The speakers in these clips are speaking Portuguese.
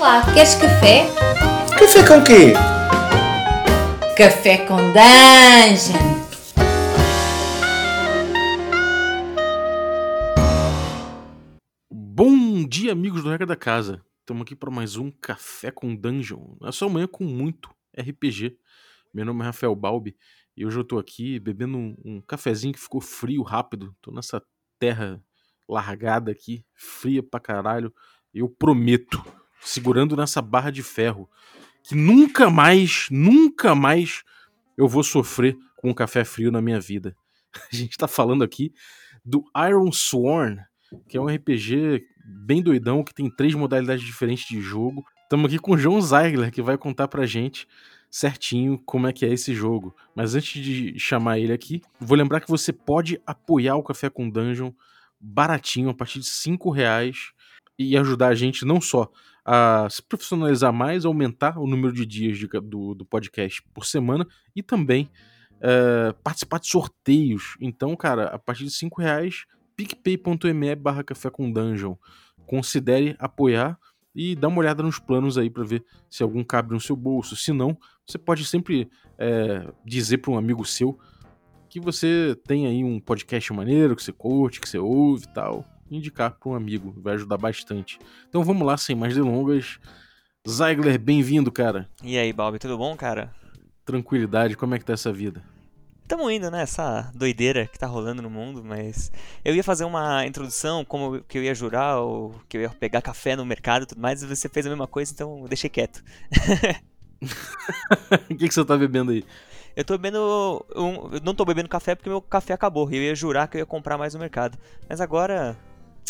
Olá, queres café? Café com quê? Café com Dungeon! Bom dia, amigos do Regra da Casa. Estamos aqui para mais um Café com Dungeon. É só manhã com muito RPG. Meu nome é Rafael Balbi e hoje eu tô aqui bebendo um, um cafezinho que ficou frio rápido. Tô nessa terra largada aqui, fria pra caralho. Eu prometo, segurando nessa barra de ferro, que nunca mais, nunca mais eu vou sofrer com um café frio na minha vida. A gente tá falando aqui do Iron Sworn, que é um RPG bem doidão, que tem três modalidades diferentes de jogo. Estamos aqui com o João Zeigler, que vai contar pra gente certinho como é que é esse jogo. Mas antes de chamar ele aqui, vou lembrar que você pode apoiar o Café com Dungeon baratinho, a partir de 5 reais, e ajudar a gente não só a se profissionalizar mais, aumentar o número de dias de, do, do podcast por semana e também é, participar de sorteios. Então, cara, a partir de 5 reais, picpay.me barra café com dungeon. Considere apoiar e dá uma olhada nos planos aí para ver se algum cabe no seu bolso. Se não, você pode sempre é, dizer para um amigo seu que você tem aí um podcast maneiro, que você curte, que você ouve e tal. Indicar para um amigo, vai ajudar bastante. Então vamos lá, sem mais delongas. Zeigler, bem-vindo, cara. E aí, Balbi, tudo bom, cara? Tranquilidade, como é que tá essa vida? Tamo indo, né? Essa doideira que tá rolando no mundo, mas eu ia fazer uma introdução, como que eu ia jurar, ou que eu ia pegar café no mercado e tudo mais, e você fez a mesma coisa, então eu deixei quieto. O que, que você tá bebendo aí? Eu tô bebendo. Um, eu não tô bebendo café porque meu café acabou. E eu ia jurar que eu ia comprar mais no mercado. Mas agora.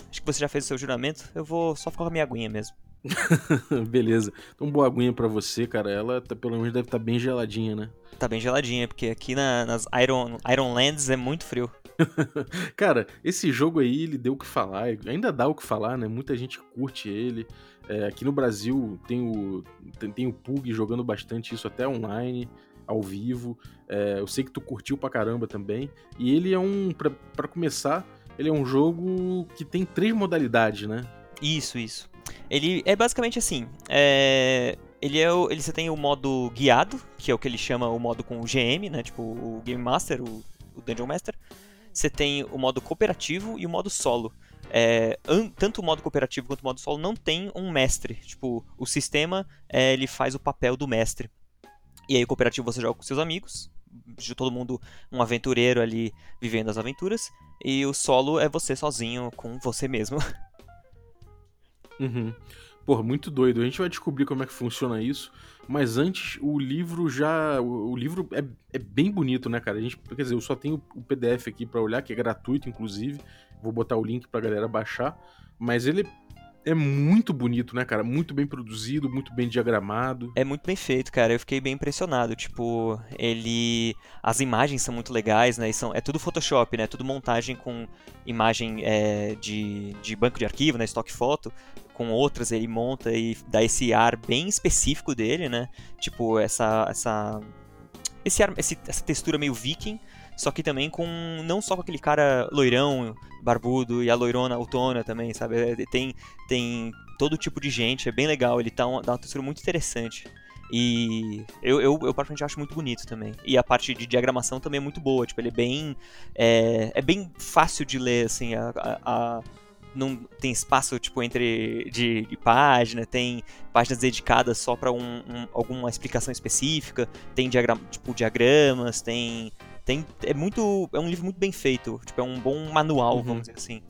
Acho que você já fez o seu juramento. Eu vou só ficar com a minha aguinha mesmo. Beleza. Então, boa aguinha pra você, cara. Ela tá, pelo menos deve estar tá bem geladinha, né? Tá bem geladinha, porque aqui na, nas Iron, Iron Lands é muito frio. cara, esse jogo aí, ele deu o que falar. Ainda dá o que falar, né? Muita gente curte ele. É, aqui no Brasil tem o, tem, tem o Pug jogando bastante isso até online ao vivo. É, eu sei que tu curtiu pra caramba também. E ele é um, para começar, ele é um jogo que tem três modalidades, né? Isso, isso. Ele é basicamente assim. É... Ele é o, ele, você tem o modo guiado, que é o que ele chama o modo com o GM, né? Tipo o Game Master, o, o Dungeon Master. Você tem o modo cooperativo e o modo solo. É, tanto o modo cooperativo quanto o modo solo não tem um mestre. Tipo, o sistema é, ele faz o papel do mestre. E aí o cooperativo você joga com seus amigos, de todo mundo um aventureiro ali vivendo as aventuras. E o solo é você sozinho com você mesmo. Uhum. Porra, muito doido. A gente vai descobrir como é que funciona isso. Mas antes, o livro já. O, livro é, é, bem bonito, né, cara? A gente, quer dizer, eu só tenho o PDF aqui para olhar, que é gratuito, inclusive. Vou botar o link pra galera baixar. Mas ele é muito bonito, né, cara? Muito bem produzido, muito bem diagramado. É muito bem feito, cara. Eu fiquei bem impressionado. Tipo, ele. As imagens são muito legais, né? E são... É tudo Photoshop, né? Tudo montagem com imagem é, de, de banco de arquivo, né? Stock foto. Com outras ele monta e dá esse ar bem específico dele, né? Tipo, essa. essa... Esse ar, esse, essa textura meio viking, só que também com não só com aquele cara loirão, barbudo e a loirona autona também, sabe? É, tem tem todo tipo de gente, é bem legal, ele tá dá uma textura muito interessante. E eu, eu, eu particularmente acho muito bonito também. E a parte de diagramação também é muito boa, tipo, ele é bem é, é bem fácil de ler assim, a, a, a não tem espaço tipo entre de, de página, tem páginas dedicadas só para um, um, alguma explicação específica, tem diagram, tipo diagramas, tem tem, é muito. É um livro muito bem feito. Tipo, é um bom manual, uhum. vamos dizer assim.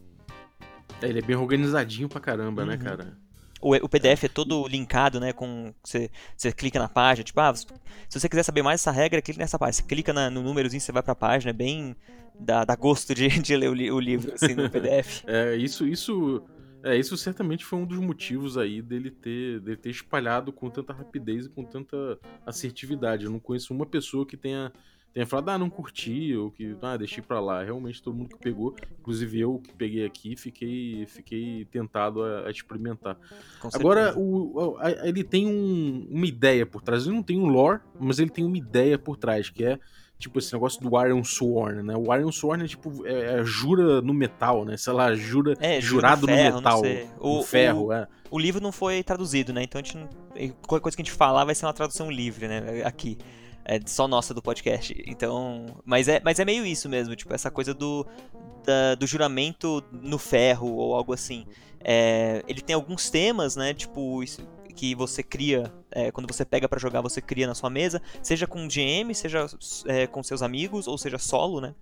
É, ele é bem organizadinho pra caramba, né, uhum. né, cara? O, o PDF é todo linkado, né? Com. Você, você clica na página, tipo, ah, se você quiser saber mais dessa regra, clica nessa página. Você clica na, no númerozinho, você vai pra página, é bem. Dá, dá gosto de, de ler o, o livro, assim, no PDF. é, isso, isso. É, isso certamente foi um dos motivos aí dele ter, dele ter espalhado com tanta rapidez e com tanta assertividade. Eu não conheço uma pessoa que tenha tenha falado, ah, não curti, ou que, ah, deixei pra lá. Realmente todo mundo que pegou, inclusive eu que peguei aqui, fiquei, fiquei tentado a, a experimentar. Agora, o, a, ele tem um, uma ideia por trás. Ele não tem um lore, mas ele tem uma ideia por trás, que é tipo esse negócio do Iron Sworn, né? O Iron Sworn é tipo, é, é jura no metal, né? Sei lá, jura, É, jurado no, ferro, no metal. O, no ferro, o, é. o livro não foi traduzido, né? Então a gente não, qualquer coisa que a gente falar vai ser uma tradução livre, né? Aqui. É só nossa do podcast. Então. Mas é, mas é meio isso mesmo, tipo, essa coisa do, da- do juramento no ferro ou algo assim. É, ele tem alguns temas, né? Tipo, isso- que você cria, é, quando você pega pra jogar, você cria na sua mesa, seja com GM, seja é, com seus amigos, ou seja solo, né?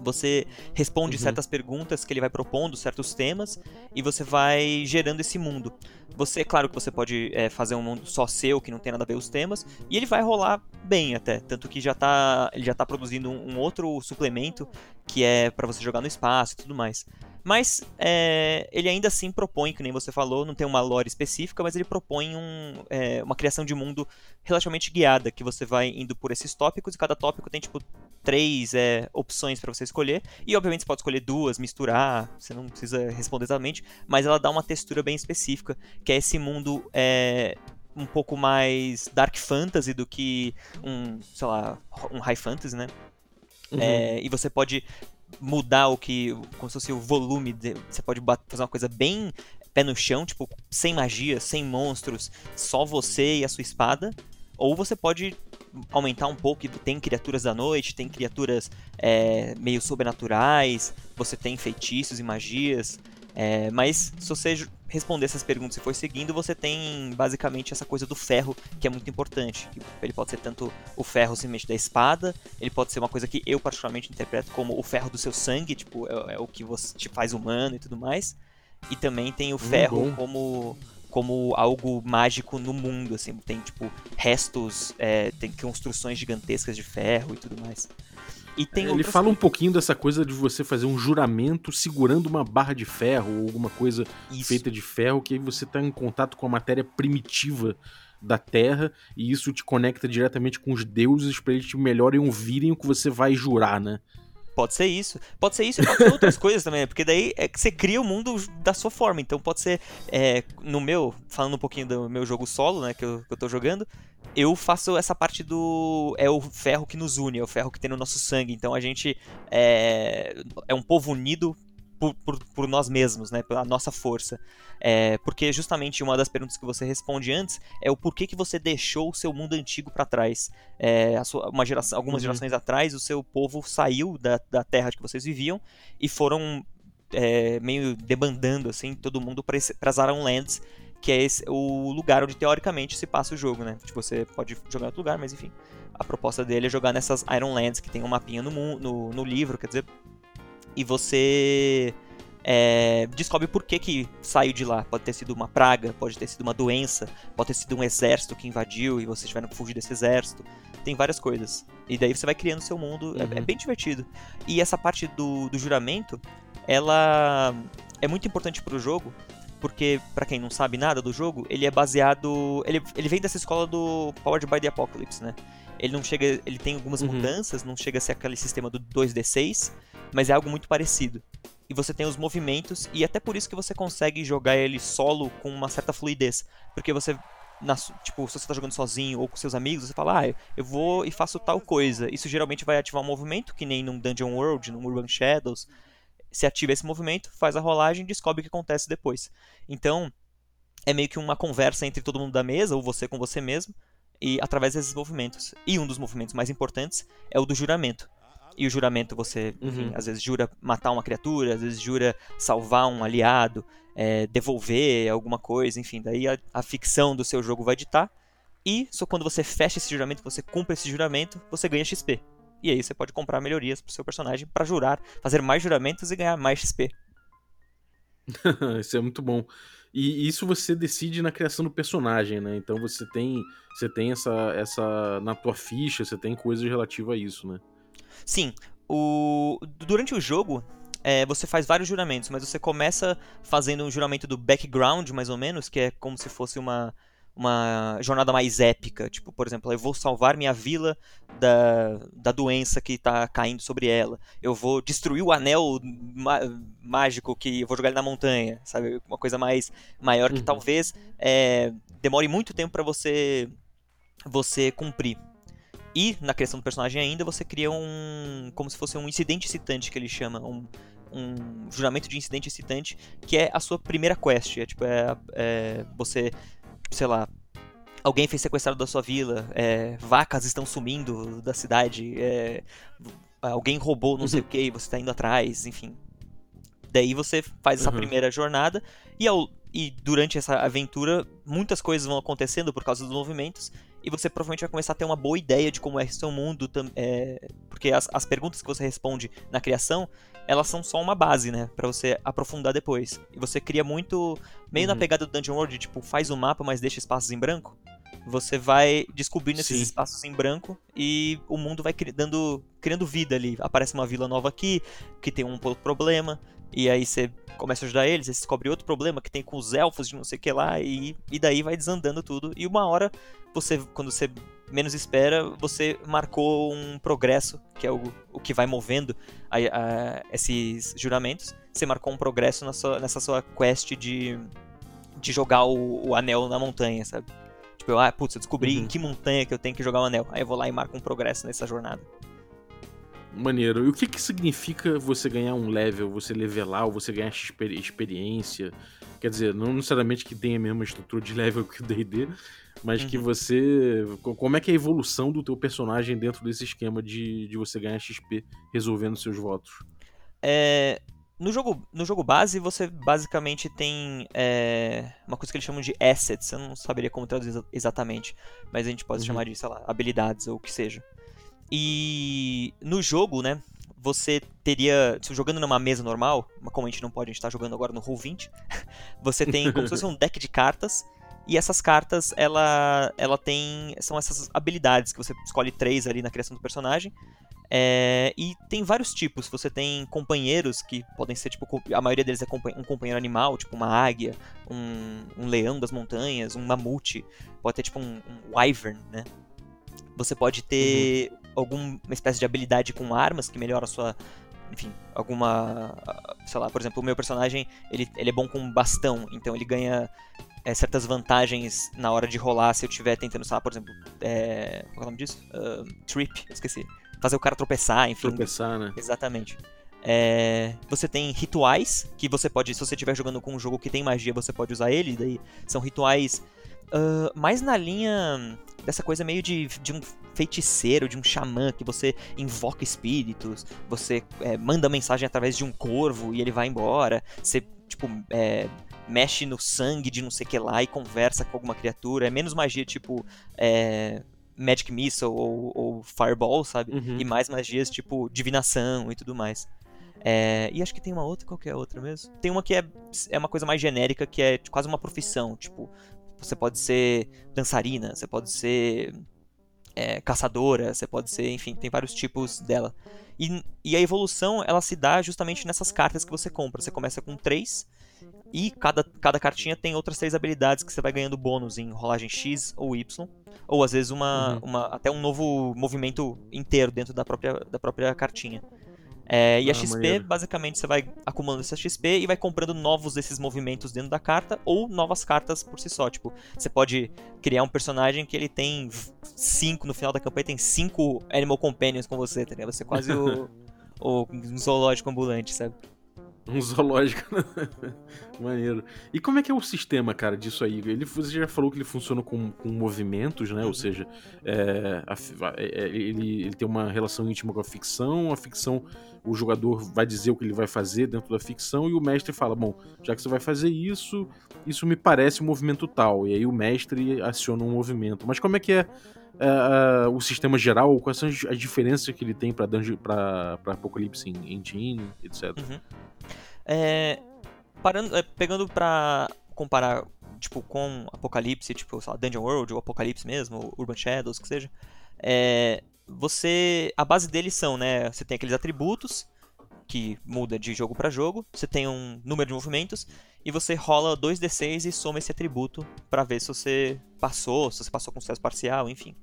Você responde Uhum. certas perguntas que ele vai propondo, certos temas, e você vai gerando esse mundo. Você, claro que você pode é, fazer um mundo só seu, que não tem nada a ver com os temas, e ele vai rolar bem até, tanto que já tá, ele já tá produzindo um, um outro suplemento que é pra você jogar no espaço e tudo mais. Mas é, ele ainda assim propõe, que nem você falou, não tem uma lore específica, mas ele propõe um, é, uma criação de mundo relativamente guiada, que você vai indo por esses tópicos e cada tópico tem tipo três é, opções pra você escolher. E obviamente você pode escolher duas, misturar, você não precisa responder exatamente, mas ela dá uma textura bem específica, que é esse mundo é, um pouco mais dark fantasy do que um, sei lá, um high fantasy, né? Uhum. É, e você pode mudar o que. como se fosse o volume. de- você pode fazer uma coisa bem pé no chão, tipo, sem magia, sem monstros, só você e a sua espada. Ou você pode aumentar um pouco e tem criaturas da noite, tem criaturas é, meio sobrenaturais, você tem feitiços e magias. é, mas se você responder essas perguntas e for seguindo, você tem basicamente essa coisa do ferro, que é muito importante. Ele pode ser tanto o ferro simplesmente da espada, ele pode ser uma coisa que eu particularmente interpreto como o ferro do seu sangue, tipo, é, é o que você te faz humano e tudo mais. E também tem o ferro bom. como como algo mágico no mundo, assim, tem tipo restos, é, tem construções gigantescas de ferro e tudo mais. E tem Ele fala um pouquinho dessa coisa de você fazer um juramento segurando uma barra de ferro ou alguma coisa Isso. feita de ferro, que aí você tá em contato com a matéria primitiva da Terra e isso te conecta diretamente com os deuses pra eles te melhorem ouvirem o que você vai jurar, né? Pode ser isso. Pode ser isso e pode ser outras coisas também, né? porque daí é que você cria o mundo da sua forma. Então pode ser, é, no meu, falando um pouquinho do meu jogo solo, né, que eu, que eu tô jogando, eu faço essa parte do. É o ferro que nos une, é o ferro que tem no nosso sangue. Então a gente é, é um povo unido por, por, por nós mesmos, né? Pela nossa força. É, porque justamente uma das perguntas que você responde antes é o porquê que você deixou o seu mundo antigo para trás. É, a sua- uma geração, algumas Uhum. gerações atrás, o seu povo saiu da, da terra que vocês viviam e foram é, meio debandando assim todo mundo para as Lands, que é esse- o lugar onde teoricamente se passa o jogo, né? Tipo, você pode jogar em outro lugar, mas enfim. A proposta dele é jogar nessas Iron Lands que tem um mapinha no, no, no livro, quer dizer. E você é, descobre por que, que saiu de lá. Pode ter sido uma praga, pode ter sido uma doença, pode ter sido um exército que invadiu e vocês tiveram que fugir desse exército. Tem várias coisas. E daí você vai criando seu mundo. é- É, Uhum. bem divertido. E essa parte do, do juramento, ela é muito importante pro jogo. Porque, pra quem não sabe nada do jogo, ele é baseado. Ele, ele vem dessa escola do Powered by the Apocalypse, né? Ele não chega. Ele tem algumas Uhum. mudanças, não chega a ser aquele sistema do 2D6, mas é algo muito parecido. E você tem os movimentos, e até por isso que você consegue jogar ele solo com uma certa fluidez. Porque você. na tipo, se você tá jogando sozinho ou com seus amigos, você fala, ah, eu vou e faço tal coisa. Isso geralmente vai ativar um movimento, que nem num Dungeon World, num Urban Shadows. Você ativa esse movimento, faz a rolagem e descobre o que acontece depois. Então, é meio que uma conversa entre todo mundo da mesa, ou você com você mesmo, e através desses movimentos. E um dos movimentos mais importantes é o do juramento. E o juramento você, enfim, Uhum. às vezes jura matar uma criatura, às vezes jura salvar um aliado, é, devolver alguma coisa, enfim, daí a, a ficção do seu jogo vai ditar. E só quando você fecha esse juramento, você cumpre esse juramento, você ganha XP. E aí você pode comprar melhorias pro seu personagem para jurar, fazer mais juramentos e ganhar mais XP. Isso é muito bom. E isso você decide na criação do personagem, né? Então você tem, você tem essa, essa na tua ficha, você tem coisas relativas a isso, né? Sim, o... durante o jogo é, você faz vários juramentos, mas você começa fazendo um juramento do background, mais ou menos, que é como se fosse uma, uma jornada mais épica. Tipo, por exemplo, eu vou salvar minha vila da, da doença que tá caindo sobre ela. Eu vou destruir o anel mágico que eu vou jogar ele na montanha, sabe? Uma coisa mais maior que Uhum. talvez é, demore muito tempo para você você cumprir. E na criação do personagem ainda, você cria um. como se fosse um incidente excitante que ele chama. Um, um juramento de incidente excitante, que é a sua primeira quest. É tipo, é, é você, sei lá, alguém foi sequestrado da sua vila, é, vacas estão sumindo da cidade, é, alguém roubou não sei o que e você está indo atrás, enfim. Daí você faz essa uhum. primeira jornada e, ao, e durante essa aventura muitas coisas vão acontecendo por causa dos movimentos e você provavelmente vai começar a ter uma boa ideia de como é seu mundo, é, porque as, as perguntas que você responde na criação, elas são só uma base, né, para você aprofundar depois. E você cria muito, meio uhum. na pegada do Dungeon World, tipo, faz o mapa, mas deixa espaços em branco. Você vai descobrindo esses Sim. espaços em branco e o mundo vai criando, criando vida ali. Aparece uma vila nova aqui, que tem um problema, e aí você começa a ajudar eles, você descobre outro problema que tem com os elfos de não sei o que lá, e, e daí vai desandando tudo. E uma hora, você, quando você menos espera, você marcou um progresso, que é o, o que vai movendo a, a, esses juramentos. Você marcou um progresso sua, nessa sua quest de, de jogar o, o, anel na montanha, sabe? Tipo, ah, putz, eu descobri uhum. em que montanha que eu tenho que jogar o anel. Aí eu vou lá e marco um progresso nessa jornada. Maneiro. E o que que significa você ganhar um level, você levelar, ou você ganhar experiência? Quer dizer, não necessariamente que tenha a mesma estrutura de level que o D&D, mas uhum. que você... Como é que é a evolução do teu personagem dentro desse esquema de, de você ganhar XP resolvendo seus votos? É... No jogo, no jogo base, você basicamente tem é, uma coisa que eles chamam de assets. Eu não saberia como traduzir exatamente, mas a gente pode uhum. chamar de, sei lá, habilidades ou o que seja. E no jogo, né, você teria, jogando numa mesa normal, como a gente não pode, a gente tá jogando agora no Roll20, você tem como se fosse um deck de cartas, e essas cartas, ela, ela tem, são essas habilidades que você escolhe três ali na criação do personagem, é, e tem vários tipos. Você tem companheiros que podem ser, tipo, a maioria deles é um companheiro animal, tipo uma águia, um, um leão das montanhas, um mamute, pode ter tipo um, um wyvern, né? Você pode ter uhum alguma espécie de habilidade com armas que melhora a sua. Enfim, alguma. Sei lá, por exemplo, o meu personagem ele, ele é bom com bastão, então ele ganha é, certas vantagens na hora de rolar se eu estiver tentando, sei lá, por exemplo. É, qual é o nome disso? Uh, trip, esqueci. Fazer o cara tropeçar, enfim. Tropeçar, né? Exatamente. É, você tem rituais, que você pode, se você estiver jogando com um jogo que tem magia, você pode usar ele, daí são rituais uh, mais na linha dessa coisa meio de, de um feiticeiro, de um xamã, que você invoca espíritos, você é, manda mensagem através de um corvo e ele vai embora, você, tipo, é, mexe no sangue de não sei que lá e conversa com alguma criatura, é menos magia tipo. É, Magic Missile ou, ou Fireball, sabe? Uhum. E mais magias tipo divinação e tudo mais. É, e acho que tem uma outra, qual que é a outra mesmo? Tem uma que é, é uma coisa mais genérica, que é quase uma profissão, tipo, você pode ser dançarina, você pode ser é, caçadora, você pode ser, enfim, tem vários tipos dela. E, e, a evolução, ela se dá justamente nessas cartas que você compra. Você começa com três e cada, cada cartinha tem outras três habilidades que você vai ganhando bônus em rolagem X ou Y. Ou às vezes uma, uhum. uma até um novo movimento inteiro dentro da própria, da própria cartinha. É, e a ah, XP, maneiro. basicamente, você vai acumulando essa XP e vai comprando novos desses movimentos dentro da carta ou novas cartas por si só. Tipo, você pode criar um personagem que ele tem cinco, no final da campanha tem cinco Animal Companions com você, tá ligado? Você é quase o, o um zoológico ambulante, sabe? Um zoológico. Maneiro. E como é que é o sistema, cara, disso aí? Ele, você já falou que ele funciona com, com movimentos, né? Uhum. Ou seja, é, a, é, ele, ele tem uma relação íntima com a ficção. A ficção, o jogador vai dizer o que ele vai fazer dentro da ficção e o mestre fala: Bom, já que você vai fazer isso, isso me parece um movimento tal. E aí o mestre aciona um movimento. Mas como é que é Uh, o sistema geral, quais são as diferenças que ele tem para Apocalipse Engine, etc. Uhum. É, parando, é, pegando pra comparar tipo, com Apocalipse, tipo, sei lá, Dungeon World, ou Apocalipse mesmo, Urban Shadows, que seja, é, você. A base deles são, né? Você tem aqueles atributos que muda de jogo para jogo, você tem um número de movimentos e você rola 2d6 e soma esse atributo para ver se você passou, se você passou com sucesso parcial, enfim.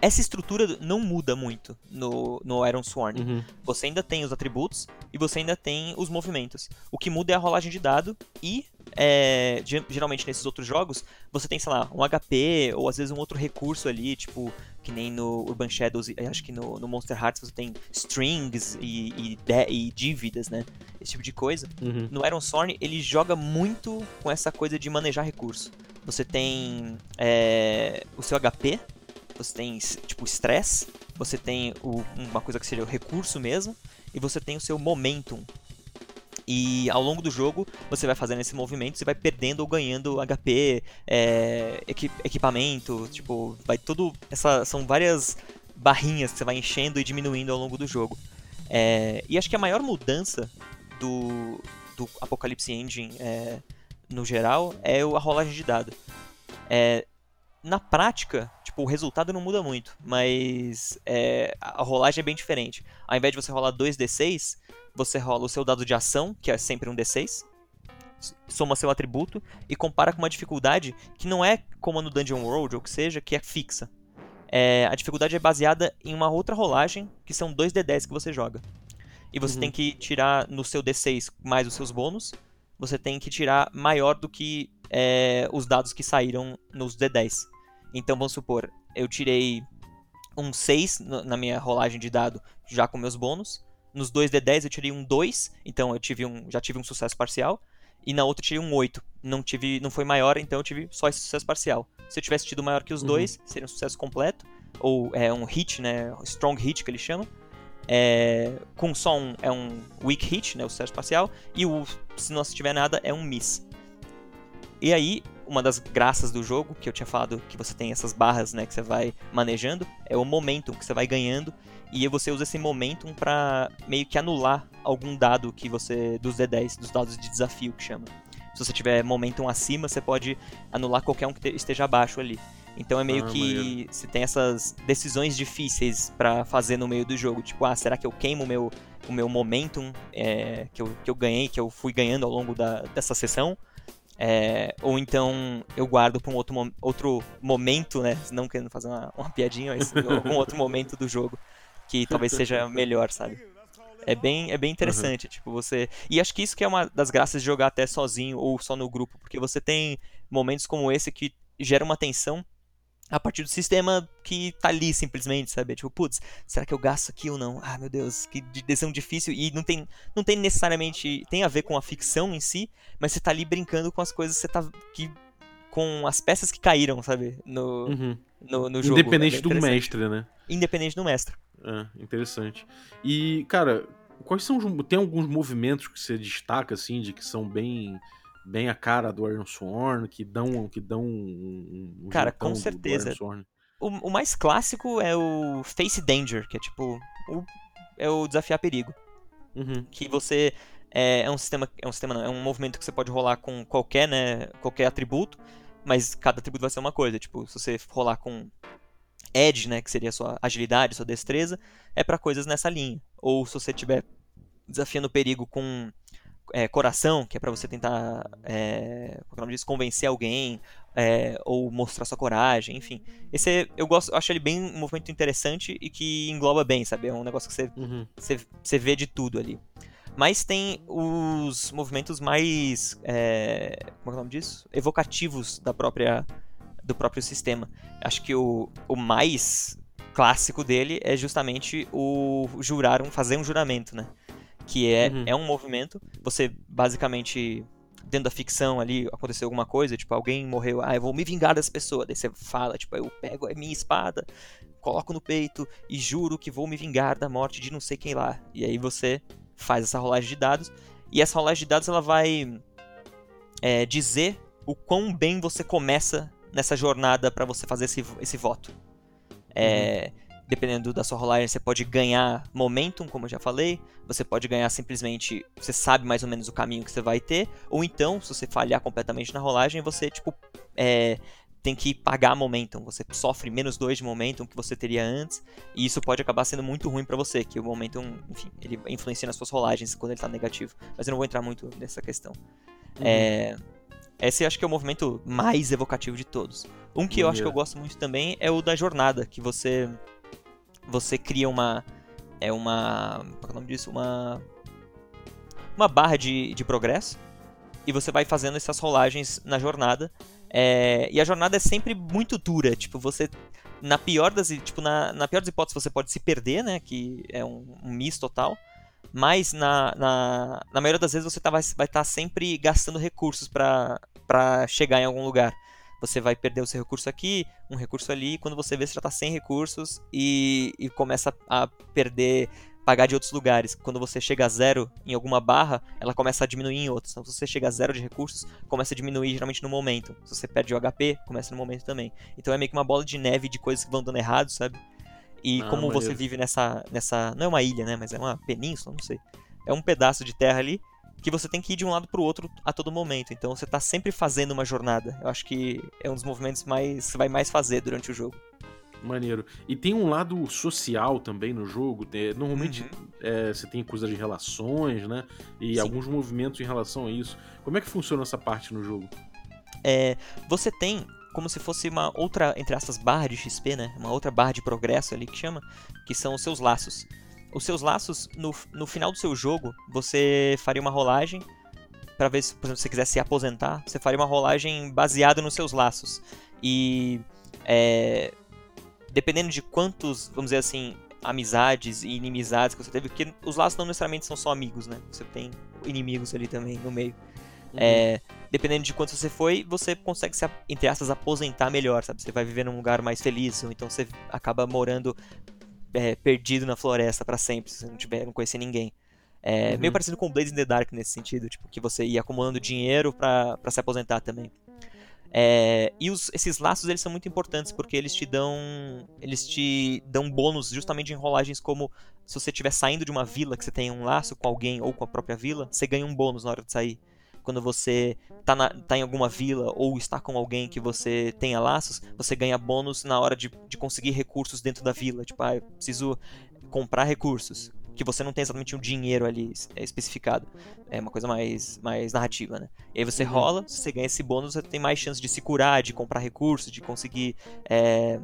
Essa estrutura não muda muito no, no Iron Sworn. Uhum. Você ainda tem os atributos e você ainda tem os movimentos. O que muda é a rolagem de dado e, é, ge- geralmente nesses outros jogos, você tem, sei lá, um HP ou às vezes um outro recurso ali, tipo, que nem no Urban Shadows, acho que no, no Monster Hearts você tem strings e, e, de- e dívidas, né? Esse tipo de coisa. Uhum. No Iron Sworn, ele joga muito com essa coisa de manejar recurso. Você tem é, o seu HP, você tem, tipo, stress, você tem o- uma coisa que seria o recurso mesmo, e você tem o seu momentum. E ao longo do jogo, você vai fazendo esse movimento, você vai perdendo ou ganhando HP, é, equi- equipamento, tipo, vai tudo. Essa, são várias barrinhas que você vai enchendo e diminuindo ao longo do jogo. É, e acho que a maior mudança do, do Apocalypse Engine é, no geral é a rolagem de dado. É, na prática, tipo, o resultado não muda muito, mas é, a rolagem é bem diferente. Ao invés de você rolar 2d6, você rola o seu dado de ação, que é sempre um d6, s- soma seu atributo e compara com uma dificuldade que não é como no Dungeon World ou que seja, que é fixa. É, a dificuldade é baseada em uma outra rolagem, que são 2d10 que você joga. E você Uhum. tem que tirar no seu d6 mais os seus bônus, você tem que tirar maior do que é, os dados que saíram nos D10. Então vamos supor, eu tirei um 6 no- na minha rolagem de dado já com meus bônus. Nos dois D10 eu tirei um 2, então eu tive um, já tive um sucesso parcial. E na outra eu tirei um 8. Não, tive, não foi maior, então eu tive só esse sucesso parcial. Se eu tivesse tido maior que os Uhum. dois, seria um sucesso completo. Ou é um hit, né? Strong hit que eles chamam. É, com só um, é um weak hit, né? O sucesso parcial. E o, se não tiver nada, é um miss. E aí, uma das graças do jogo, que eu tinha falado que você tem essas barras, né, que você vai manejando, é o momentum que você vai ganhando, e você usa esse momentum pra meio que anular algum dado que você dos D10, dos dados de desafio que chama. Se você tiver momentum acima, você pode anular qualquer um que te- esteja abaixo ali. Então é meio Ah, que maneiro. você tem essas decisões difíceis pra fazer no meio do jogo, tipo, ah, será que eu queimo o meu o meu momentum é, que, eu, que eu ganhei, que eu fui ganhando ao longo da, dessa sessão? É, ou então eu guardo para um outro, mo- outro momento, né? Não querendo fazer uma, uma piadinha, mas algum outro momento do jogo que talvez seja melhor, sabe? É bem, é bem interessante, tipo, você. E acho que isso que é uma das graças de jogar até sozinho ou só no grupo, porque você tem momentos como esse que geram uma tensão a partir do sistema que tá ali simplesmente, sabe? Tipo, putz, será que eu gasto aqui ou não? Ah, meu Deus, que de- decisão difícil. E não tem, não tem necessariamente. Tem a ver com a ficção em si, mas você tá ali brincando com as coisas, você tá. Que, com as peças que caíram, sabe? No, Uhum. no, no jogo. Independente É bem do mestre, né? Independente do mestre. É, interessante. E, cara, quais são os. Tem alguns movimentos que você destaca, assim, de que são bem. Bem a cara do Iron Sworn, que dão, que dão um, um Cara, com certeza. O, o mais clássico é o Face Danger, que é tipo. O, é o desafiar perigo. Uhum. que você é, é um sistema é um sistema não, é um movimento que você pode rolar com qualquer né qualquer atributo mas cada atributo vai ser uma coisa tipo se você rolar com edge né que seria a sua agilidade sua destreza é para coisas nessa linha ou se você tiver desafiando o perigo com é, coração que é para você tentar é, como é nome disso? convencer alguém é, ou mostrar sua coragem enfim esse é- eu gosto eu acho ele bem um movimento interessante e que engloba bem sabe é um negócio que você Uhum. você você vê de tudo ali. Mas tem os movimentos mais. é, como é o nome disso? Evocativos da própria, do próprio sistema. Acho que o, o mais clássico dele é justamente o jurar, um, fazer um juramento, né? Que é, Uhum. é um movimento. Você basicamente. Dentro da ficção ali aconteceu alguma coisa, tipo, alguém morreu, ah, eu vou me vingar dessa pessoa. Daí você fala, tipo, eu pego a minha espada, coloco no peito e juro que vou me vingar da morte de não sei quem lá. E aí você faz essa rolagem de dados. E essa rolagem de dados ela vai é, dizer o quão bem você começa nessa jornada para você fazer esse, esse voto. É, Dependendo da sua rolagem, você pode ganhar momentum, como eu já falei. Você pode ganhar simplesmente. Você sabe mais ou menos o caminho que você vai ter. Ou então, se você falhar completamente na rolagem, você, tipo, é, tem que pagar momentum. Você sofre menos 2 de momentum que você teria antes. E isso pode acabar sendo muito ruim pra você, que o momentum, enfim, ele influencia nas suas rolagens quando ele tá negativo. Mas eu não vou entrar muito nessa questão. Uhum. É, esse acho que é o movimento mais evocativo de todos. Um que eu acho que eu gosto muito também é o da jornada, que você você cria uma é uma qual é o nome disso? Uma uma barra de, de progresso e você vai fazendo essas rolagens na jornada. É, e a jornada é sempre muito dura, tipo, você na pior das tipo na, na pior das hipóteses você pode se perder, né, que é um, um misto total. Mas na, na, na maioria das vezes você tá, vai estar sempre gastando recursos para chegar em algum lugar. Você vai perder o seu recurso aqui, um recurso ali, e quando você vê, você já tá sem recursos e, e começa a perder, pagar de outros lugares. Quando você chega a zero em alguma barra, ela começa a diminuir em outros. Então, se você chega a zero de recursos, começa a diminuir geralmente no momento. Se você perde o HP, começa no momento também. Então é meio que uma bola de neve de coisas que vão dando errado, sabe? E Ah, como você vive nessa, nessa. Não é uma ilha, né? Mas é uma península, não sei. É um pedaço de terra ali que você tem que ir de um lado pro outro a todo momento. Então você tá sempre fazendo uma jornada. Eu acho que é um dos movimentos mais você vai mais fazer durante o jogo. Maneiro. E tem um lado social também no jogo. normalmente é, você tem coisa de relações, né? E Uhum. Sim. alguns movimentos em relação a isso. Como é que funciona essa parte no jogo? É, você tem como se fosse uma outra, entre essas barras de XP, né? Uma outra barra de progresso ali que chama, que são os seus laços. Os seus laços, no, no final do seu jogo, você faria uma rolagem para ver se, por exemplo, se você quiser se aposentar, você faria uma rolagem baseada nos seus laços. E é, dependendo de quantos, vamos dizer assim, amizades e inimizades que você teve, porque os laços não necessariamente são só amigos, né? Você tem inimigos ali também no meio. É, dependendo de quanto você foi, você consegue se, entre aspas, aposentar melhor, sabe? Você vai viver num lugar mais feliz, ou então você acaba morando é, perdido na floresta pra sempre, se você não tiver, não conhecer ninguém. É Uhum. meio parecido com Blades in the Dark nesse sentido, tipo, que você ia acumulando dinheiro pra, pra se aposentar também. É, e os- esses laços eles são muito importantes porque eles te dão eles te dão bônus justamente em rolagens como se você estiver saindo de uma vila que você tem um laço com alguém ou com a própria vila, você ganha um bônus na hora de sair. Quando você tá, na- tá em alguma vila ou está com alguém que você tenha laços, você ganha bônus na hora de, de conseguir recursos dentro da vila. Tipo, ah, eu preciso comprar recursos. Que você não tem exatamente um dinheiro ali é, especificado. É uma coisa mais, mais narrativa, né? E aí você Uhum. rola, se você ganha esse bônus, você tem mais chance de se curar, de comprar recursos, de conseguir é,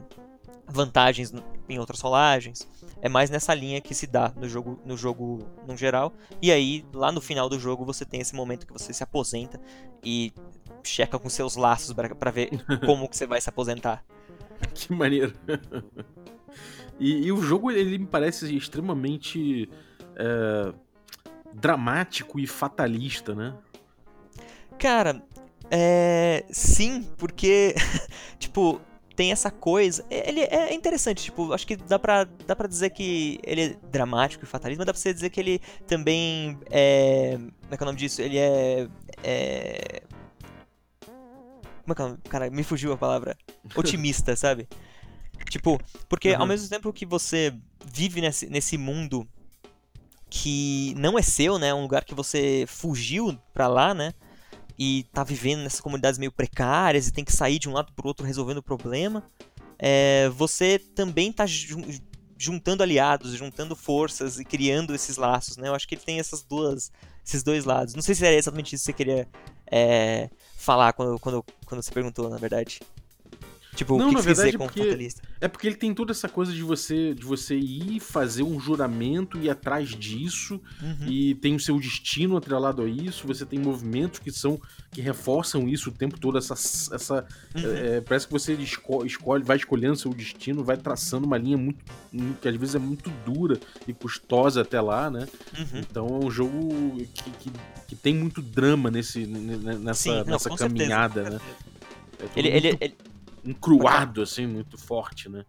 vantagens em outras rolagens. É mais nessa linha que se dá no jogo, no jogo no geral. E aí, lá no final do jogo, você tem esse momento que você se aposenta e checa com seus laços pra pra ver como que você vai se aposentar. Que maneiro. e, e o jogo, ele me parece extremamente é, dramático e fatalista, né? Cara, é. Sim, porque. tipo, tem essa coisa. é- Ele é interessante, tipo, acho que dá pra, dá pra dizer que ele é dramático e fatalista, mas dá pra você dizer que ele também é. Como é que é o nome disso? Ele é. é... Como é que é o nome? Cara, me fugiu a palavra. Otimista, sabe? Tipo, porque ao Uhum. mesmo tempo que você vive nesse, nesse mundo que não é seu, né? Um lugar que você fugiu pra lá, né? E tá vivendo nessas comunidades meio precárias e tem que sair de um lado pro outro resolvendo o problema. é, você também tá jun- juntando aliados, juntando forças e criando esses laços, né? Eu acho que ele tem essas duas, esses dois lados. Não sei se era exatamente isso que você queria é, falar quando, quando, quando você perguntou, na verdade. Tipo, Não, o que, na que verdade, com porque-? É porque ele tem toda essa coisa de você de você ir fazer um juramento e ir atrás disso Uhum. e tem o seu destino atrelado a isso. Você tem movimentos que são que reforçam isso o tempo todo. Essa, essa Uhum. é, parece que você esco- escolhe, vai escolhendo seu destino, vai traçando uma linha muito que às vezes é muito dura e custosa até lá, né? Uhum. Então é um jogo que, que, que tem muito drama nesse nessa, Sim, não, nessa certeza, caminhada, né? certeza. É tudo Ele, ele, muito ele, encruado assim, muito forte, né?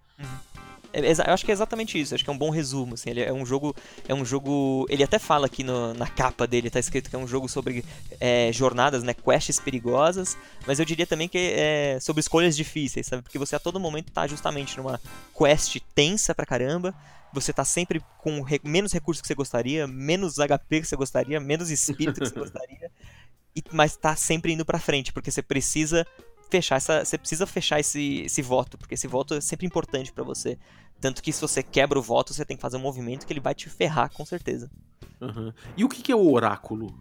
É, exa- eu acho que é exatamente isso, acho que é um bom resumo, assim, ele é um jogo, é um jogo, ele até fala aqui no- na capa dele, tá escrito que é um jogo sobre é, jornadas, né, quests perigosas, mas eu diria também que é sobre escolhas difíceis, sabe, porque você a todo momento tá justamente numa quest tensa pra caramba, você tá sempre com re- menos recursos que você gostaria, menos HP que você gostaria, menos espírito que você gostaria, e- mas tá sempre indo pra frente, porque você precisa fechar essa, você precisa fechar esse, esse voto, porque esse voto é sempre importante pra você. Tanto que se você quebra o voto, você tem que fazer um movimento que ele vai te ferrar, com certeza. Aham. E o que, que é o oráculo?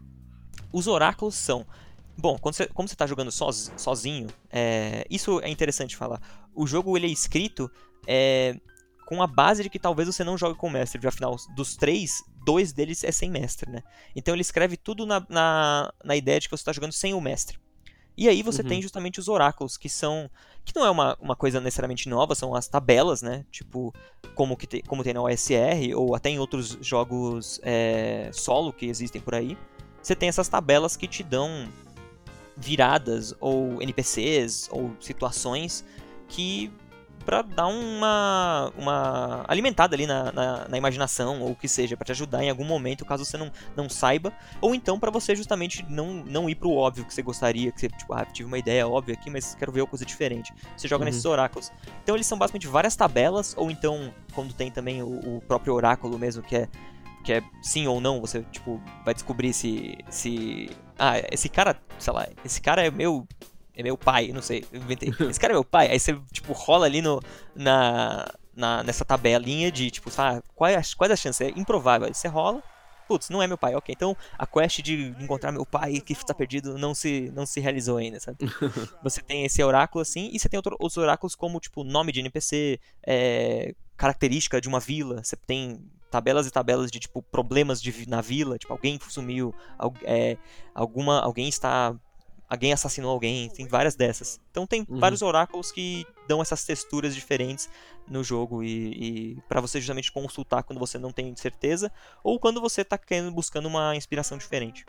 Os oráculos são Bom, quando você, como você tá jogando soz, sozinho, é, isso é interessante falar. O jogo ele é escrito é, com a base de que talvez você não jogue com mestre, porque afinal, dos três, dois deles é sem mestre, né? Então ele escreve tudo na, na, na ideia de que você está jogando sem o mestre. E aí você uhum. tem justamente os oráculos, que são. que não é uma, uma coisa necessariamente nova, são as tabelas, né? Tipo, como, que te, como tem na OSR, ou até em outros jogos é, solo que existem por aí. Você tem essas tabelas que te dão viradas, ou NPCs, ou situações que para dar uma, uma alimentada ali na, na, na, imaginação, ou o que seja, para te ajudar em algum momento, caso você não, não saiba, ou então para você justamente não, não ir pro óbvio que você gostaria, que você, tipo, ah, tive uma ideia óbvia aqui, mas quero ver uma coisa diferente. Você joga uhum. nesses oráculos. Então eles são basicamente várias tabelas, ou então, quando tem também o, o próprio oráculo mesmo, que é que é sim ou não, você, tipo, vai descobrir se, se... Ah, esse cara, sei lá, esse cara é meu é meu pai, não sei, inventei. Esse cara é meu pai. Aí você, tipo, rola ali no, na, na, nessa tabelinha de, tipo, sabe, quais, quais as chances? É improvável. Aí você rola, putz, não é meu pai, ok. Então a quest de encontrar meu pai que está perdido não se, não se realizou ainda, sabe? você tem esse oráculo assim, e você tem outro, outros oráculos como, tipo, nome de NPC, é, característica de uma vila, você tem tabelas e tabelas de, tipo, problemas de, na vila, tipo, alguém sumiu, é, alguma, alguém está alguém assassinou alguém, tem várias dessas. Então tem uhum. vários oráculos que dão essas texturas diferentes no jogo e, e para você justamente consultar quando você não tem certeza ou quando você está querendo buscando uma inspiração diferente.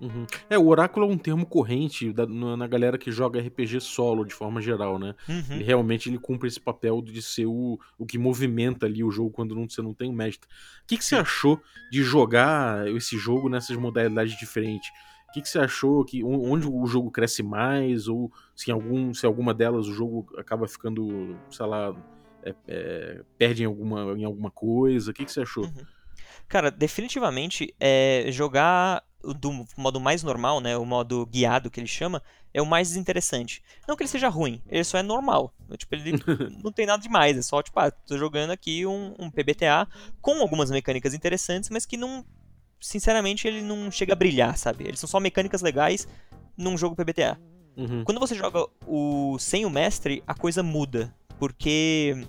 Uhum. É, o oráculo é um termo corrente da, na galera que joga RPG solo, de forma geral, né? Uhum. Ele realmente ele cumpre esse papel de ser o, o que movimenta ali o jogo quando não, você não tem um mestre. O que, que você achou de jogar esse jogo nessas modalidades diferentes? O que, que você achou? Que, onde o jogo cresce mais? Ou se, algum, se alguma delas o jogo acaba ficando, sei lá, é, é, perde em alguma, em alguma coisa? O que, que você achou? Uhum. Cara, definitivamente é, jogar do modo mais normal, né, o modo guiado que ele chama, é o mais desinteressante. Não que ele seja ruim, ele só é normal. Tipo, ele não tem nada demais, é só, tipo, ah, tô jogando aqui um, um PBTA com algumas mecânicas interessantes, mas que não sinceramente, ele não chega a brilhar, sabe? Eles são só mecânicas legais num jogo PBTA. Uhum. Quando você joga o sem o mestre, a coisa muda. Porque.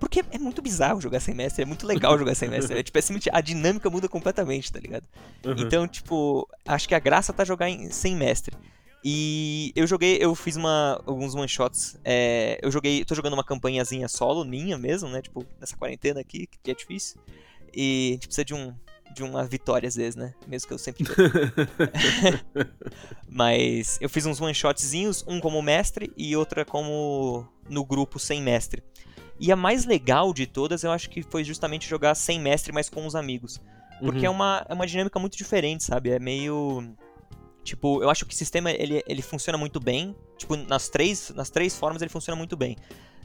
Porque é muito bizarro jogar sem mestre, é muito legal jogar sem mestre. É, tipo, é a dinâmica muda completamente, tá ligado? Uhum. Então, tipo, acho que a graça tá jogar em, sem mestre. E eu joguei, eu fiz uma, alguns one shots. É, eu joguei, tô jogando uma campanhazinha solo, minha mesmo, né? Tipo, nessa quarentena aqui, que é difícil. E a gente precisa de um, de uma vitória às vezes, né? Mesmo que eu sempre. Mas eu fiz uns one shotzinhos, um como mestre e outra como no grupo sem mestre. E a mais legal de todas, eu acho que foi justamente jogar sem mestre, mas com os amigos. Porque uhum. é, uma, é uma dinâmica muito diferente, sabe? É meio. Tipo, eu acho que o sistema ele, ele funciona muito bem. Tipo, nas três, nas três formas ele funciona muito bem.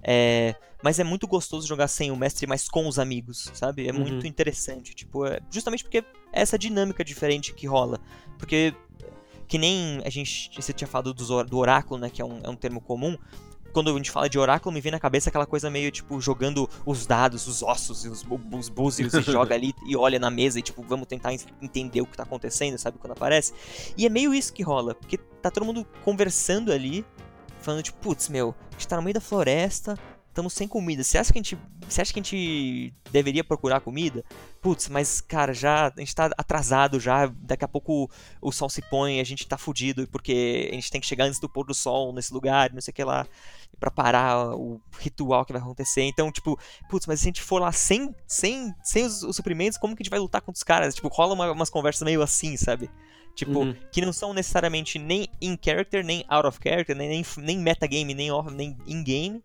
É, mas é muito gostoso jogar sem o mestre, mas com os amigos, sabe? É uhum. muito interessante. Tipo, é, justamente porque é essa dinâmica diferente que rola. Porque, que nem a gente. Você tinha falado do, do oráculo, né? Que é um, é um termo comum quando a gente fala de oráculo, me vem na cabeça aquela coisa meio, tipo, jogando os dados, os ossos e os, os búzios e joga ali e olha na mesa e, tipo, vamos tentar entender o que tá acontecendo, sabe, quando aparece. E é meio isso que rola, porque tá todo mundo conversando ali, falando, tipo, putz, meu, a gente tá no meio da floresta, estamos sem comida. Você acha que a gente, você acha que a gente deveria procurar comida? Putz, mas cara, já a gente tá atrasado já, daqui a pouco o sol se põe, a gente tá fudido porque a gente tem que chegar antes do pôr do sol nesse lugar, não sei o que lá, para parar o ritual que vai acontecer. Então, tipo, putz, mas se a gente for lá sem sem sem os, os suprimentos, como que a gente vai lutar contra os caras? Tipo, rola uma, umas conversas meio assim, sabe? Tipo, uhum. que não são necessariamente nem in character, nem out of character, nem, nem, nem metagame, nem, off, nem in-game.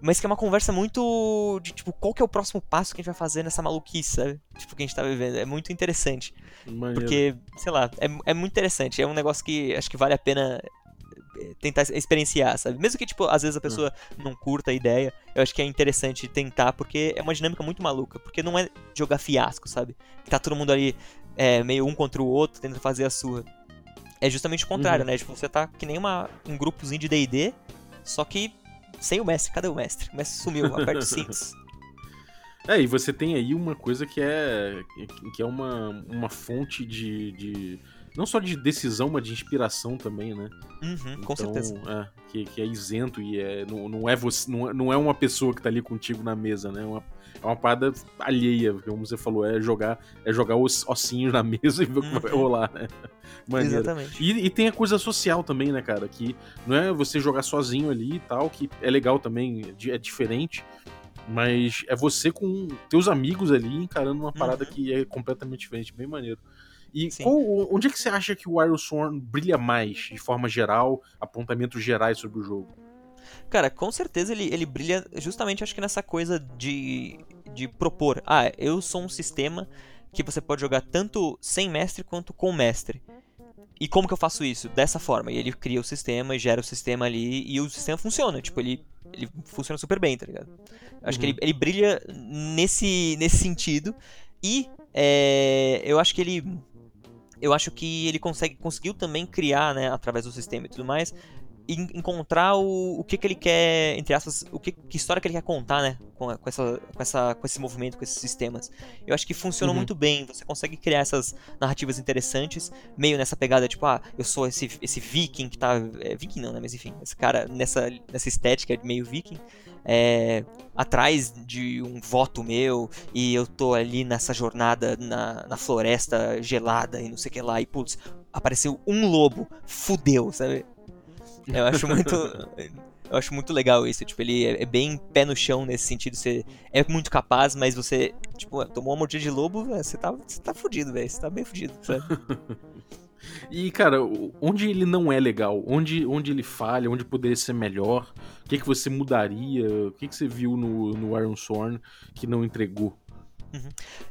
Mas que é uma conversa muito de, tipo, qual que é o próximo passo que a gente vai fazer nessa maluquice, sabe? Tipo, que a gente tá vivendo. É muito interessante. Maneiro. Porque, sei lá, é, é muito interessante. É um negócio que acho que vale a pena eh, tentar experienciar, sabe? Mesmo que, tipo, às vezes a pessoa uhum. não curta a ideia, eu acho que é interessante tentar, porque é uma dinâmica muito maluca. Porque não é jogar fiasco, sabe? Tá todo mundo ali é, meio um contra o outro, tentando fazer a sua. É justamente o contrário, uhum. né? Tipo, você tá que nem uma, um grupozinho de D&D, só que sem o mestre. Cadê o mestre? O mestre sumiu, aperta os cintos. É, e você tem aí uma coisa que é que é uma, uma fonte de, de não só de decisão, mas de inspiração também, né? Uhum, com certeza. É, que, que é isento e é, não, não, é você, não, é, não é uma pessoa que tá ali contigo na mesa, né? É uma, é uma parada alheia, como você falou, é jogar, é jogar os ossinhos na mesa e ver o que vai Uhum. rolar, né? Maneiro. Exatamente. E, e tem a coisa social também, né, cara? Que não é você jogar sozinho ali e tal, que é legal também, é é diferente. Mas é você com teus amigos ali encarando uma parada Uhum. que é completamente diferente, bem maneiro. E qual- onde é que você acha que o Iron Sworn brilha mais, de forma geral, apontamentos gerais sobre o jogo? Cara, com certeza ele, ele brilha justamente, acho que nessa coisa de, de propor. Ah, eu sou um sistema que você pode jogar tanto sem mestre quanto com mestre. E como que eu faço isso? Dessa forma. E ele cria o sistema, gera o sistema ali e o sistema funciona. Tipo, ele, ele funciona super bem, tá ligado? Acho que Uhum. ele, ele brilha nesse, nesse sentido. E é, eu acho que ele. Eu acho que ele consegue, conseguiu também criar, né, através do sistema e tudo mais, encontrar o, o que, que ele quer, entre aspas, o que, que história que ele quer contar, né? Com, com, essa, com, essa, com esse movimento, com esses sistemas. Eu acho que funciona Uhum. muito bem. Você consegue criar essas narrativas interessantes, meio nessa pegada, tipo, ah, eu sou esse, esse viking que tá. É, viking não, né? Mas enfim, esse cara nessa, nessa estética meio viking. É, atrás de um voto meu e eu tô ali nessa jornada na, na floresta gelada e não sei o que lá e putz, apareceu um lobo, fudeu, sabe? Eu acho muito. Eu acho muito legal isso. Tipo, ele é é bem pé no chão nesse sentido. Você é muito capaz, mas você, tipo, tomou uma mordida de lobo, velho, você tá, você tá fudido, velho. Você tá bem fudido, sabe? E, cara, onde ele não é legal? Onde, onde ele falha? Onde poderia ser melhor? O que, que você mudaria? O que, que você viu no, no Iron Sworn que não entregou?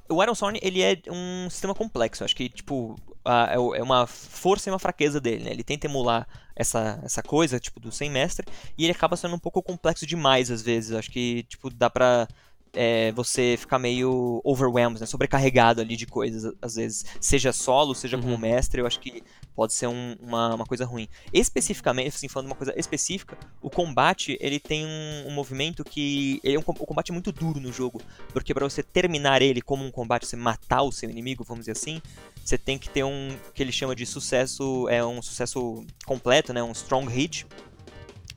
O Iron Sworn, ele é um sistema complexo. Acho que, tipo, é é uma força e uma fraqueza dele, né? Ele tenta emular essa, essa coisa, tipo, do sem mestre, e ele acaba sendo um pouco complexo demais, às vezes. Acho que, tipo, dá pra é, você ficar meio overwhelmed, né? Sobrecarregado ali de coisas, às vezes. Seja solo, seja como Uhum. mestre, eu acho que pode ser um- uma, uma coisa ruim. Especificamente, assim, falando de uma coisa específica, o combate, ele tem um, um movimento que... Ele é um, o combate é muito duro no jogo, porque pra você terminar ele como um combate, você matar o seu inimigo, vamos dizer assim, você tem que ter um que ele chama de sucesso, é um sucesso completo, né, um strong hit.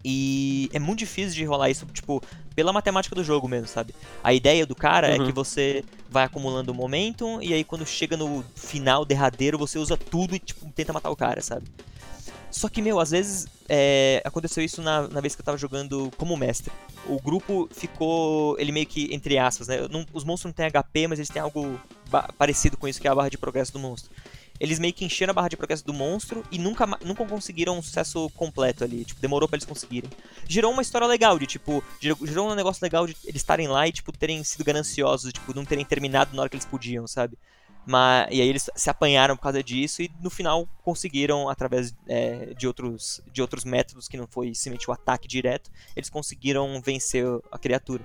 E é muito difícil de rolar isso, tipo, pela matemática do jogo mesmo, sabe? A ideia do cara é Uhum. que você vai acumulando momentum e aí quando chega no final derradeiro, você usa tudo e tipo tenta matar o cara, sabe? Só que, meu, às vezes é, aconteceu isso na, na vez que eu tava jogando como mestre. O grupo ficou. Ele meio que, entre aspas, né? não- os monstros não têm HP, mas eles têm algo parecido com isso, que é a barra de progresso do monstro. Eles meio que encheram a barra de progresso do monstro e nunca, nunca conseguiram um sucesso completo ali. Tipo, demorou pra eles conseguirem. Gerou uma história legal de, tipo, gerou um negócio legal de eles estarem lá e, tipo, terem sido gananciosos, tipo, não terem terminado na hora que eles podiam, sabe? Mas, e aí eles se apanharam por causa disso e no final conseguiram, através é, de, outros, de outros métodos que não foi simplesmente o ataque direto, eles conseguiram vencer a criatura.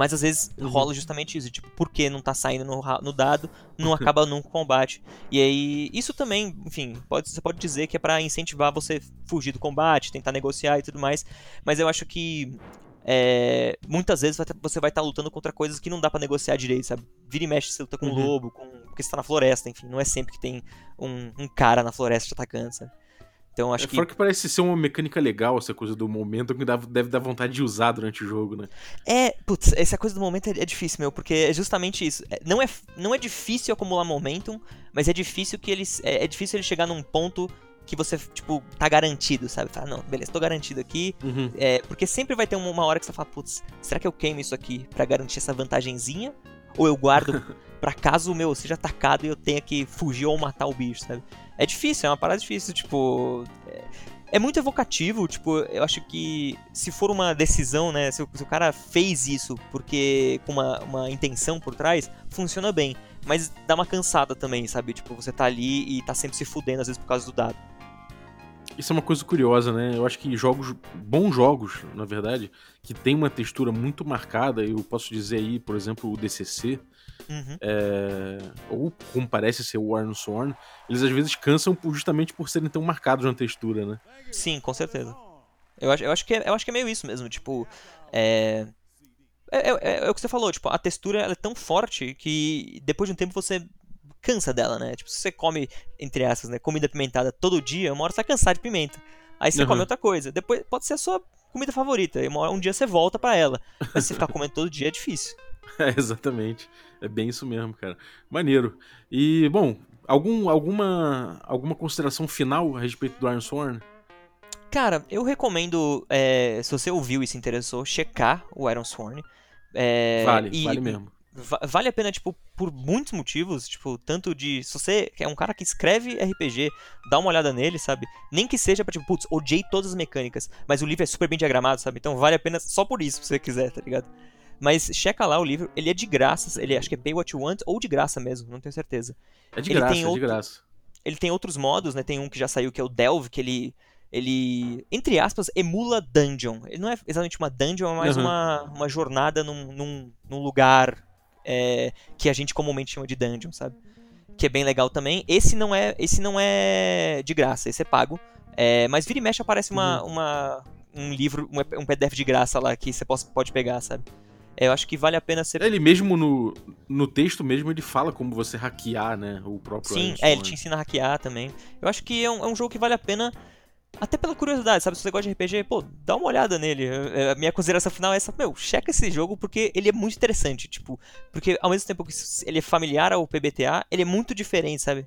Mas às vezes Uhum. rola justamente isso, tipo, porque não tá saindo no, no dado, não acaba num combate. E aí, isso também, enfim, pode, você pode dizer que é pra incentivar você fugir do combate, tentar negociar e tudo mais. Mas eu acho que é, muitas vezes tá- você vai estar lutando contra coisas que não dá pra negociar direito, sabe? Vira e mexe, você luta com um Uhum. lobo, com, porque você tá na floresta, enfim, não é sempre que tem um, um cara na floresta te atacando, sabe? Então acho é que. fora que parece ser uma mecânica legal, essa coisa do momento, que dá- deve dar vontade de usar durante o jogo, né? É, putz, essa coisa do momento é, é difícil, meu, porque é justamente isso. É, Não é, não é difícil acumular momentum, mas é difícil que eles. É, é difícil ele chegar num ponto que você, tipo, tá garantido, sabe? Fala, não, beleza, tô garantido aqui. Uhum. É, porque sempre vai ter uma, hora que você fala, putz, será que eu queimo isso aqui pra garantir essa vantagenzinha? Ou eu guardo pra caso o meu seja atacado e eu tenha que fugir ou matar o bicho, sabe? É difícil, é uma parada difícil, tipo. É, é muito evocativo, tipo, eu acho que se for uma decisão, né? Se o, se o cara fez isso porque com uma, uma intenção por trás, funciona bem. Mas dá uma cansada também, sabe? Tipo, você tá ali e tá sempre se fudendo, às vezes, por causa do dado. Isso é uma coisa curiosa, né? Eu acho que jogos, bons jogos, na verdade, que tem uma textura muito marcada, eu posso dizer aí, por exemplo, o DCC, Uhum. é, ou como parece ser o Iron Sworn, eles às vezes cansam por- justamente por serem tão marcados na textura, né? Sim, com certeza. Eu acho, eu acho, que, é, eu acho que é meio isso mesmo, tipo. É... É, é- é- é o que você falou, tipo, a textura é tão forte que depois de um tempo você cansa dela, né? Tipo, se você come, entre essas, né, comida pimentada todo dia, uma hora você vai cansar de pimenta. Aí você Uhum. come outra coisa. Depois pode ser a sua comida favorita. E uma hora- um dia você volta pra ela. Mas se você ficar comendo todo dia é difícil. É, exatamente. É bem isso mesmo, cara. Maneiro. E, bom, algum, alguma, alguma consideração final a respeito do Iron Sworn? Cara, eu recomendo, é, se você ouviu e se interessou, checar o Iron Sworn. É, vale, e- vale mesmo. Va- vale a pena, tipo, por muitos motivos, tipo, tanto de, se você é um cara que escreve RPG, dá uma olhada nele, sabe? Nem que seja pra, tipo, putz, odiei todas as mecânicas, mas o livro é super bem diagramado, sabe? Então vale a pena só por isso, se você quiser, tá ligado? Mas checa lá o livro, ele é de graça, ele acho que é Pay What You Want, ou de graça mesmo, não tenho certeza. É de ele graça, tem é de outro- graça. Ele tem outros modos, né? Tem um que já saiu que é o Delve, que ele, ele entre aspas, emula dungeon. Ele não é exatamente uma dungeon, é mais Uhum. uma, uma jornada num, num, num lugar é, que a gente comumente chama de dungeon, sabe? Que é bem legal também. Esse não é, esse não é de graça, esse é pago. É, mas vira e mexe aparece uma, uma, um livro, um, PDF de graça lá que você pode pegar, sabe? É, eu acho que vale a pena você Ele mesmo no, no texto mesmo, ele fala como você hackear, né, o próprio Sim, Iron é, ele Sworn. te ensina a hackear também. Eu acho que é um, é um jogo que vale a pena, até pela curiosidade, sabe? Se você gosta de RPG, pô, dá uma olhada nele. A minha consideração final é essa, meu, checa esse jogo porque ele é muito interessante, tipo, porque ao mesmo tempo que ele é familiar ao PBTA, ele é muito diferente, sabe?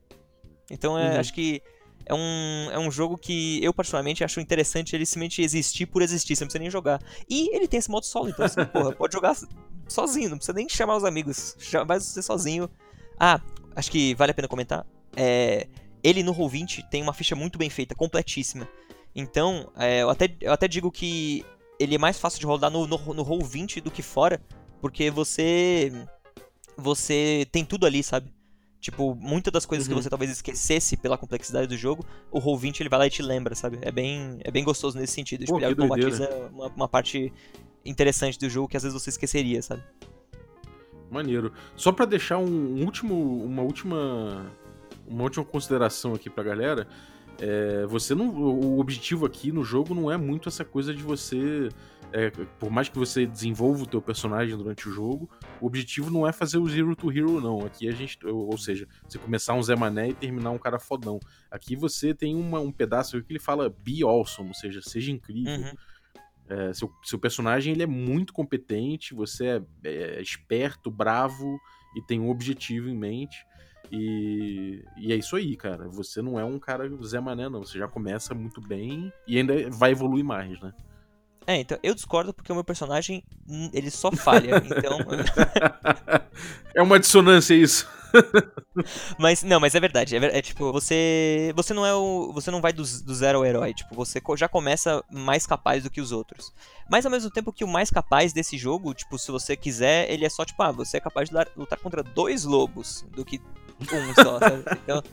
Então, é, Uhum. acho que é um, é um jogo que eu particularmente acho interessante ele simplesmente existir por existir, você não precisa nem jogar. E ele tem esse modo solo, então você, porra, pode jogar sozinho, não precisa nem chamar os amigos, já vai você sozinho. Ah, acho que vale a pena comentar. É, ele no Roll20 tem uma ficha muito bem feita, completíssima. Então, é, eu, até, eu até digo que ele é mais fácil de rodar no, no, no Roll20 do que fora, porque você você tem tudo ali, sabe? Tipo, muitas das coisas Uhum. que você talvez esquecesse pela complexidade do jogo, o Roll20 ele vai lá e te lembra, sabe? É bem, é bem gostoso nesse sentido. Pô, Tipo, ele automatiza uma, uma parte interessante do jogo que às vezes você esqueceria, sabe? Maneiro. Só pra deixar um último, uma última, uma última consideração aqui pra galera, é, você não, o objetivo aqui no jogo não é muito essa coisa de você, é, por mais que você desenvolva o teu personagem durante o jogo, o objetivo não é fazer o zero to hero não. Aqui a gente, ou, ou seja, você começar um Zé Mané e terminar um cara fodão. Aqui você tem uma- um pedaço que ele fala be awesome, ou seja, seja incrível. Uhum. É, seu, seu personagem ele é muito competente, você é, é esperto, bravo e tem um objetivo em mente. E, e é isso aí, cara. Você não é um cara Zé Mané, não. Você já começa muito bem e ainda vai evoluir mais, né? É, então, eu discordo porque o meu personagem, hum, ele só falha, então... é uma dissonância isso. Mas, não, mas é verdade, é, é tipo, você você não é o, você não vai do, do zero ao herói, tipo, você já começa mais capaz do que os outros. Mas ao mesmo tempo que o mais capaz desse jogo, tipo, se você quiser, ele é só, tipo, ah, você é capaz de lutar contra dois lobos do que um só, sabe? Então...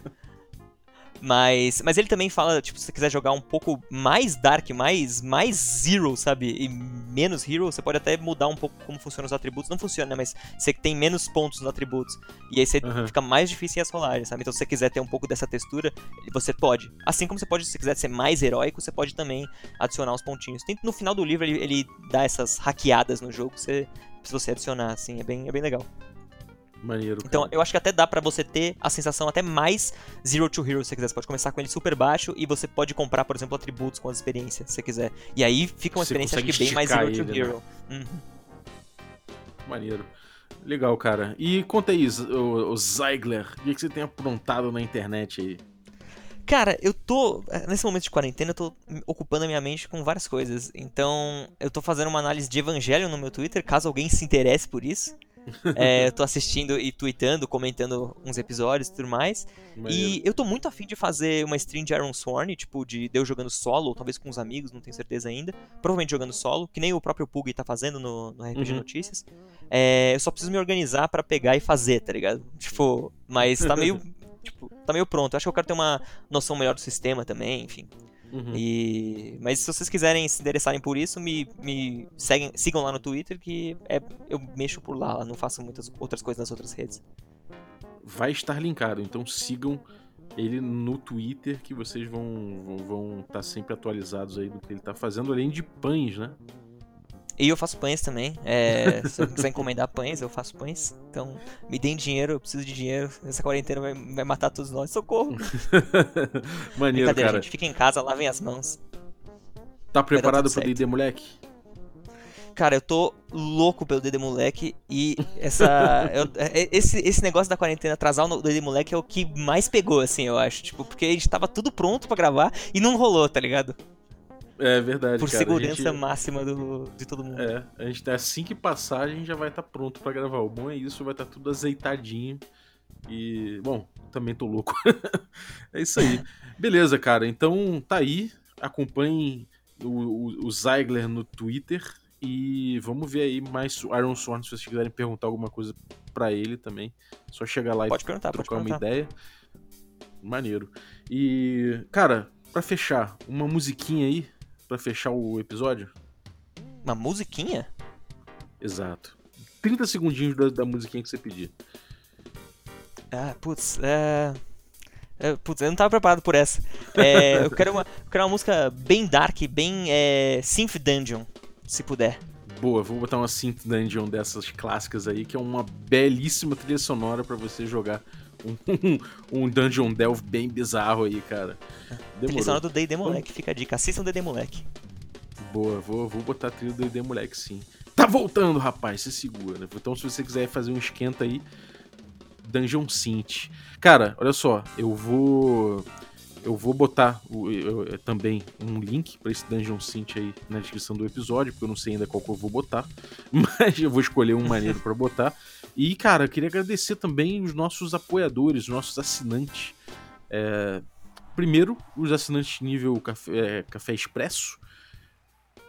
Mas, mas ele também fala, tipo, se você quiser jogar um pouco mais dark, mais, mais zero, sabe? E menos hero, você pode até mudar um pouco como funcionam os atributos. Não funciona, né? Mas você tem menos pontos nos atributos. E aí você Aham. fica mais difícil em as rolagens, sabe? Então se você quiser ter um pouco dessa textura, você pode. Assim como você pode, se você quiser ser mais heróico, você pode também adicionar uns pontinhos. Tem, no final do livro ele, ele dá essas hackeadas no jogo, você, se você adicionar, assim, é bem, é bem legal. Maneiro. Então, cara. eu acho que até dá pra você ter a sensação até mais Zero to Hero, se você quiser. Você pode começar com ele super baixo e você pode comprar, por exemplo, atributos com as experiências, se você quiser. E aí fica uma Você experiência, acho que bem mais Zero to ele, né? Hero. Uhum. Maneiro. Legal, cara. E conta aí, o, o Zeigler, o que, que você tem aprontado na internet aí? Cara, eu tô. Nesse momento de quarentena, eu tô ocupando a minha mente com várias coisas. Então, eu tô fazendo uma análise de Evangelho no meu Twitter, caso alguém se interesse por isso. É, eu tô assistindo e tweetando, comentando uns episódios e tudo mais. E eu tô muito afim de fazer uma stream de Iron Sworn, tipo, de, de eu jogando solo, ou talvez com uns amigos, não tenho certeza ainda. Provavelmente jogando solo, que nem o próprio Pug tá fazendo no, no RPG Uhum. Notícias. É, eu só preciso me organizar pra pegar e fazer, tá ligado? Tipo, mas tá meio. tipo, tá meio pronto. Eu acho que eu quero ter uma noção melhor do sistema também, enfim. Uhum. E... Mas se vocês quiserem se interessarem por isso, me, me seguem, sigam lá no Twitter, que é, eu mexo por lá, não faço muitas outras coisas nas outras redes. vai estar linkado. Então sigam ele no Twitter que vocês vão vão estar sempre atualizados aí do que ele tá fazendo, além de pães, né? E eu faço pães também. É, se eu quiser encomendar pães, eu faço pães. Então, me deem dinheiro, eu preciso de dinheiro. Essa quarentena vai, vai matar todos nós. Socorro! Maneiro, Brincadeira, cara. gente. Fica em casa, lavem as mãos. Tá preparado pro. D&D, moleque? Cara, eu tô louco pelo Dede Moleque e essa. eu- é- esse, esse negócio da quarentena atrasar o Dede Moleque é o que mais pegou, assim, eu acho. Tipo, porque a gente tava tudo pronto pra gravar e não rolou, tá ligado? É verdade, Por cara. segurança gente, máxima do, de todo mundo. É, a gente tá assim que passar, a gente já vai estar pronto pra gravar. O bom é isso, vai estar tudo azeitadinho. E, bom, também tô louco. é isso aí. Beleza, cara. Então tá aí. Acompanhem o, o, o Zeigler no Twitter. E vamos ver aí mais Iron Sworn se vocês quiserem perguntar alguma coisa pra ele também. Só chegar lá Pode e perguntar, pode trocar uma perguntar. ideia. Maneiro. E, cara, pra fechar, uma musiquinha aí pra fechar o episódio. Uma musiquinha? Exato. 30 segundinhos da, da musiquinha que você pedir. Ah, putz, é. é, Putz, eu não tava preparado por essa. É, eu, quero uma, eu quero uma música bem dark, bem é, Synth Dungeon, se puder. Boa, vou botar uma Synth Dungeon dessas clássicas aí, que é uma belíssima trilha sonora pra você jogar um, um Dungeon Delve bem bizarro aí, cara. Trilha Demorou. do D&D Moleque, fica a dica. Assistam D&D Moleque. Boa, vou, vou botar a trilha do ID Moleque sim. Tá voltando, rapaz, se segura. Então se você quiser fazer um esquenta aí, Dungeon Synth. Cara, olha só, eu vou eu vou botar o- eu- eu- também um link pra esse Dungeon Synth aí na descrição do episódio, porque eu não sei ainda qual que eu vou botar, mas eu vou escolher um maneiro pra botar. E, cara, eu queria agradecer também os nossos apoiadores, os nossos assinantes. É, primeiro, os assinantes nível café, é, café Expresso.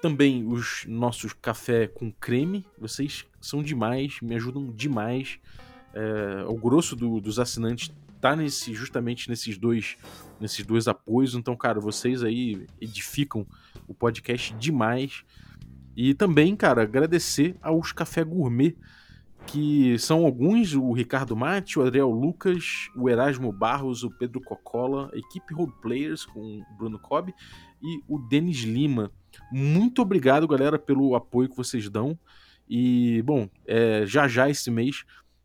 Também os nossos café com creme. Vocês são demais, me ajudam demais. É, o grosso do- dos assinantes tá nesse, justamente nesses dois, nesses dois apoios. Então, cara, vocês aí edificam o podcast demais. E também, cara, agradecer aos Café Gourmet, que são alguns, o Ricardo Mate, o Adriel Lucas, o Erasmo Barros, o Pedro Cocola, a equipe Roleplayers com o Bruno Cobb e o Denis Lima. Muito obrigado, galera, pelo apoio que vocês dão. E, bom, é, já já esse mês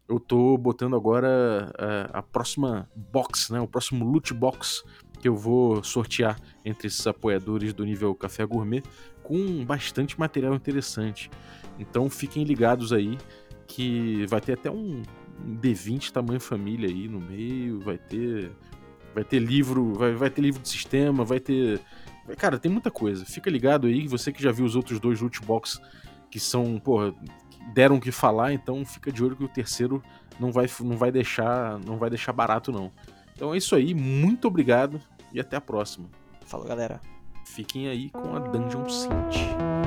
eu tô botando agora é, a próxima box, né? O próximo loot box que eu vou sortear entre esses apoiadores do nível Café Gourmet com bastante material interessante. Então fiquem ligados aí que vai ter até um um D20 tamanho família aí no meio, vai ter vai ter livro, vai, vai ter livro de sistema, vai ter Cara, tem muita coisa. Fica ligado aí, você que já viu os outros dois loot box que são, porra, deram o que falar, então fica de olho que o terceiro não vai, não vai deixar, não vai deixar barato não. Então é isso aí, muito obrigado e até a próxima. Falou, galera. Fiquem aí com a Dungeon Synth.